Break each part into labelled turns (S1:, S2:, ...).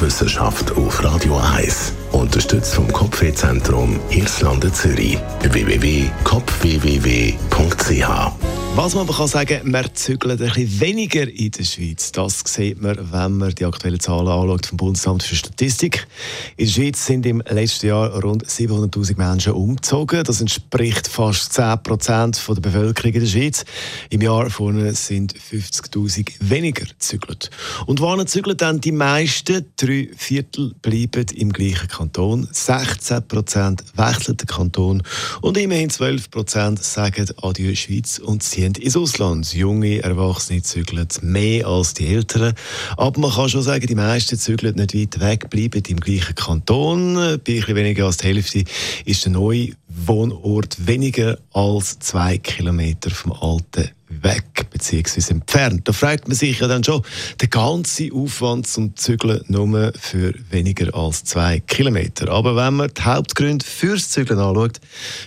S1: Weltwissenschaft auf Radio 1. Unterstützt vom Kopfwehzentrum Irlande Zürich. www.kopfwww.ch
S2: was man aber kann sagen, man zügelt ein bisschen weniger in der Schweiz. Das sieht man, wenn man die aktuellen Zahlen anschaut vom Bundesamt für Statistik. In der Schweiz sind im letzten Jahr rund 700'000 Menschen umgezogen. Das entspricht fast 10% der Bevölkerung in der Schweiz. Im Jahr vorne sind 50'000 weniger gezügelt. Und wann zügeln dann die meisten? Drei Viertel bleiben im gleichen Kanton. 16% wechseln den Kanton. Und immerhin 12% sagen Adieu Schweiz und ziehen ziehen ins Ausland. Junge Erwachsene zügeln mehr als die Älteren. Aber man kann schon sagen, die meisten zügeln nicht weit weg, bleiben im gleichen Kanton. Bei ein weniger als die Hälfte ist der neue Wohnort weniger als zwei Kilometer vom alten weg bzw. entfernt. Da fragt man sich ja dann schon, der ganze Aufwand zum Zügeln nur für weniger als zwei Kilometer. Aber wenn man die Hauptgründe fürs Zügeln anschaut,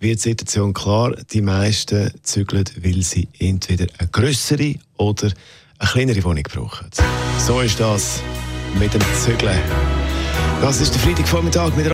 S2: wird die Situation klar, die meisten zügeln, weil sie entweder eine größere oder eine kleinere Wohnung brauchen. So ist das mit dem Zügeln. Das ist der Freitagvormittag mit der